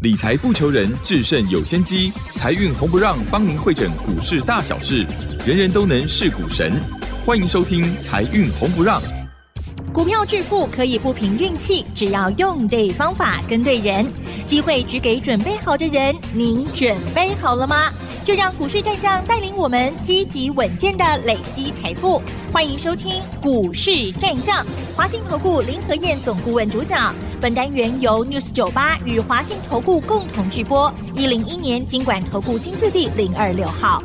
理财不求人，制胜有先机。财运红不让，帮您会诊股市大小事，人人都能是股神。欢迎收听《财运红不让》。股票致富可以不凭运气，只要用对方法，跟对人，机会只给准备好的人。您准备好了吗？就让股市战将带领我们积极稳健的累积财富。欢迎收听股市战将，华信投顾林和燕总顾问主讲。本单元由 News 九八与华信投顾共同制播。一零一年经管投顾新字第零二六号。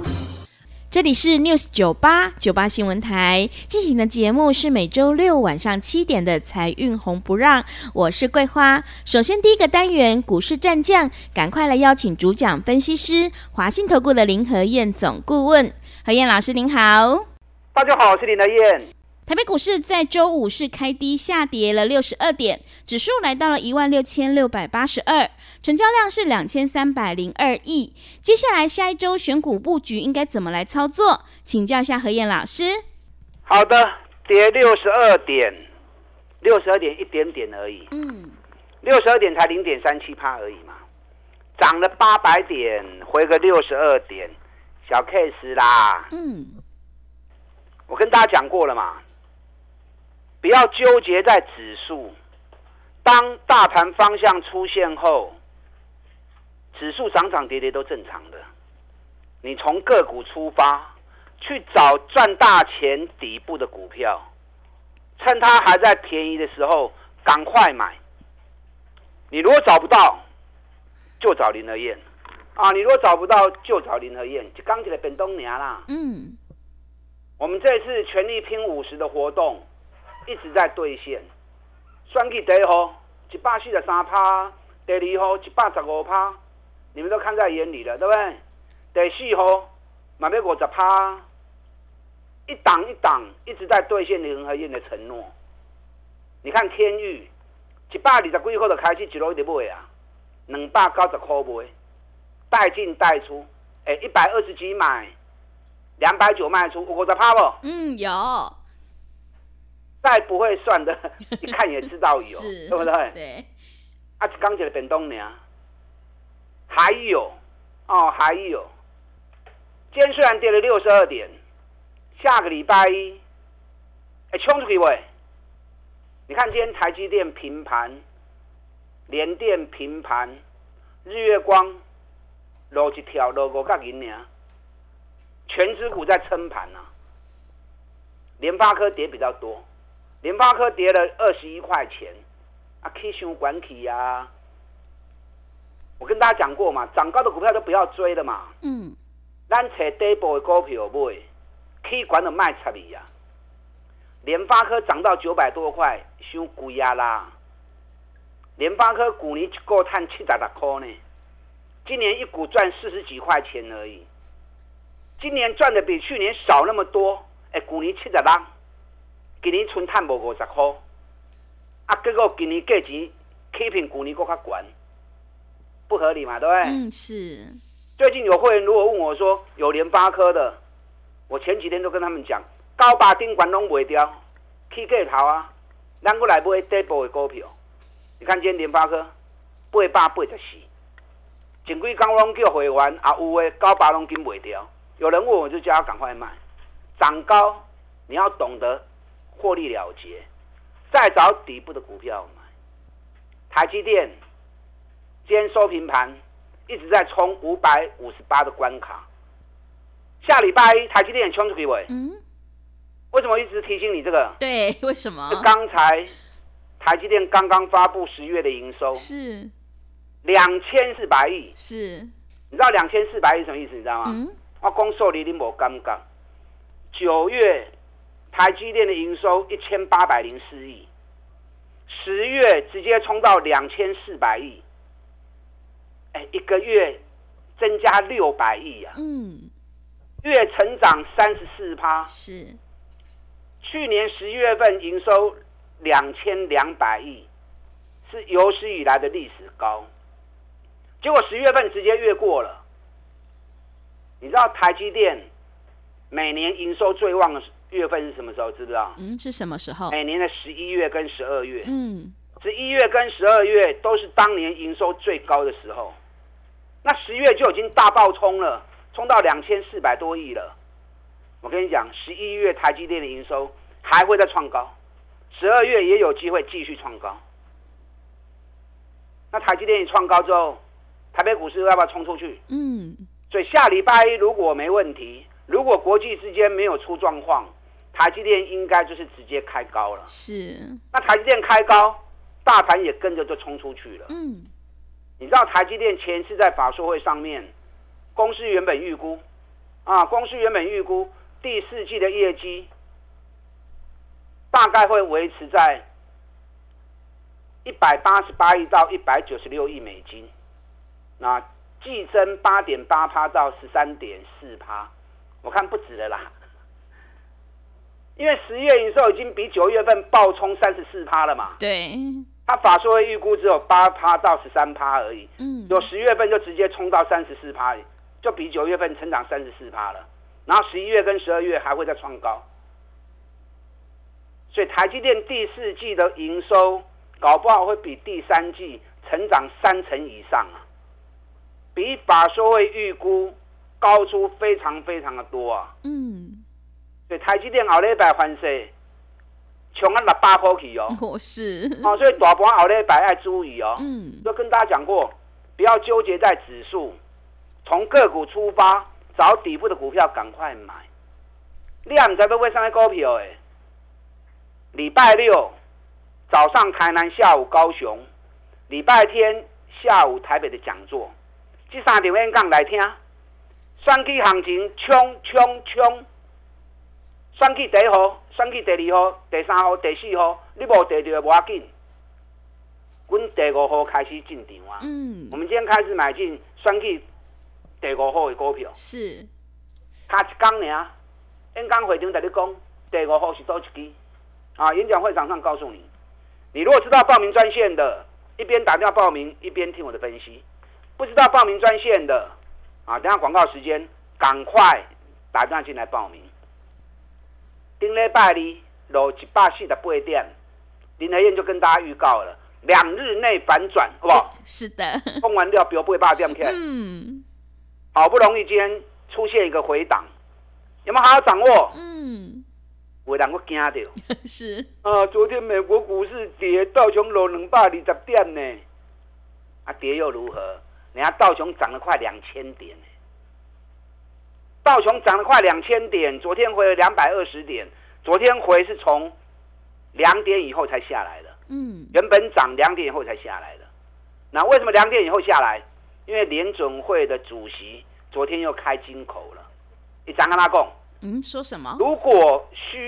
这里是 News 九八九八新闻台进行的节目是每周六晚上七点的财运红不让，我是桂花。首先第一个单元股市战将，赶快来邀请主讲分析师华信投顾的林和燕总顾问，何燕老师您好。大家好，我是林和燕。台北股市在周五是开低下跌了六十二点，指数来到了一万六千六百八十二，成交量是两千三百零二亿。接下来下一周选股布局应该怎么来操作？请教一下何燕老师。好的，跌六十二点，六十二点一点点而已。嗯，六十二点才零点三七趴而已嘛，涨了八百点，回个六十二点，小 case 啦。嗯，我跟大家讲过了嘛。不要纠结在指数，当大盘方向出现后，指数涨涨跌跌都正常的。你从个股出发，去找赚大钱底部的股票，趁它还在便宜的时候赶快买。你如果找不到，就找林和燕啊！你如果找不到，就找林和燕，就刚起来本东娘啦。嗯，我们这次全力拼五十的活动。一直在兑现，算计第一号一百四十三趴，第二号一百十五趴，你们都看在眼里了，对不对？第四号买要五十趴，一档一档一直在兑现林和燕的承诺。你看天域一百二十几号就开始一路一直买啊，两百九十块买，带进带出，哎，一百二十几买，两百九卖出，五十趴不？嗯，有。再不会算的，一看也知道有，对不对？对。啊，刚起来变动呢，还有哦，还有。今天虽然跌了六十二点，下个礼拜一，哎，冲出去喂！你看今天台积电平盘，联电平盘，日月光落一条落五角银呢，全指股在撑盘啊，联发科跌比较多。联发科跌了二十一块钱，啊，K 线管起呀！我跟大家讲过嘛，涨高的股票都不要追的嘛。嗯。咱找底部的股票买，K 管的卖差你呀。联发科涨到九百多块，伤贵啊啦！联发科股年一个赚七十六块呢，今年一股赚四十几块钱而已。今年赚的比去年少那么多，哎，股年七十六。今年春探无五十块，啊，结果今年价钱起平去年搁较悬，不合理嘛，对不对？嗯，是。最近有会员如果问我说有联发科的，我前几天都跟他们讲，高八顶管拢卖掉，起价头啊，咱过来买底部的股票。你看今天联发科八百八十四，前几刚拢叫会员啊，有的高八拢紧卖掉。有人问我就叫他赶快卖，涨高你要懂得。获利了结，再找底部的股票买。台积电今天收平盘，一直在冲五百五十八的关卡。下礼拜一台积电冲出去尾。嗯。为什么一直提醒你这个？对，为什么？刚才台积电刚刚发布十月的营收是两千四百亿。是。你知道两千四百亿什么意思？你知道吗？嗯。我公受你你无尴尬。九月。台积电的营收一千八百零四亿，十月直接冲到两千四百亿，哎，一个月增加六百亿呀！嗯，月成长三十四趴，是。去年十一月份营收两千两百亿，是有史以来的历史高，结果十月份直接越过了。你知道台积电每年营收最旺的？月份是什么时候？知不知道？嗯，是什么时候？每年的十一月跟十二月。嗯，十一月跟十二月都是当年营收最高的时候，那十月就已经大爆冲了，冲到两千四百多亿了。我跟你讲，十一月台积电的营收还会再创高，十二月也有机会继续创高。那台积电一创高之后，台北股市要不要冲出去？嗯。所以下礼拜一如果没问题，如果国际之间没有出状况，台积电应该就是直接开高了。是。那台积电开高，大盘也跟着就冲出去了。嗯。你知道台积电前次在法说会上面，公司原本预估，啊，公司原本预估。第四季的业绩大概会维持在一百八十八亿到一百九十六亿美金，那季增八点八趴到十三点四趴，我看不止了啦，因为十月营收已经比九月份暴冲三十四趴了嘛。对，他法说会预估只有八趴到十三趴而已，嗯，有十月份就直接冲到三十四趴，就比九月份成长三十四趴了。然后十一月跟十二月还会再创高，所以台积电第四季的营收搞不好会比第三季成长三成以上啊，比法说会预估高出非常非常的多啊。嗯，台积电后礼拜翻势，冲啊六百块去哦。我 是。哦，所以大盘后礼拜要注意哦。嗯。都跟大家讲过，不要纠结在指数，从个股出发。找底部的股票赶快买，你也唔知要买啥股票诶。礼拜六早上台南，下午高雄，礼拜天下午台北的讲座，这三场演讲来听。选举行情冲冲冲，选去第一号、选去第二号、第三号、第四号，你无得着无要紧。阮第五号开始进场啊！嗯，我们今天开始买进选去。第五号的股票是，他一讲呢，演讲会场在你讲，第五号是多一支啊！演讲会场上告诉你，你如果知道报名专线的，一边打电话报名，一边听我的分析；不知道报名专线的，啊，等下广告时间，赶快打电话进来报名。顶礼拜二落一百四十八点，林和燕就跟大家预告了，两日内反转，好不好？是的，封完掉标八点起来。嗯。好不容易今天出现一个回档，有没有好好掌握？嗯，我两个惊到。是啊，昨天美国股市跌，道琼落两百二十点呢。啊，跌又如何？人家道琼涨了快两千点道琼涨了快两千点，昨天回了两百二十点，昨天回是从两点以后才下来的。嗯，原本涨两点以后才下来的。那为什么两点以后下来？因为联准会的主席昨天又开金口了，你张跟他讲，嗯，说什么？如果需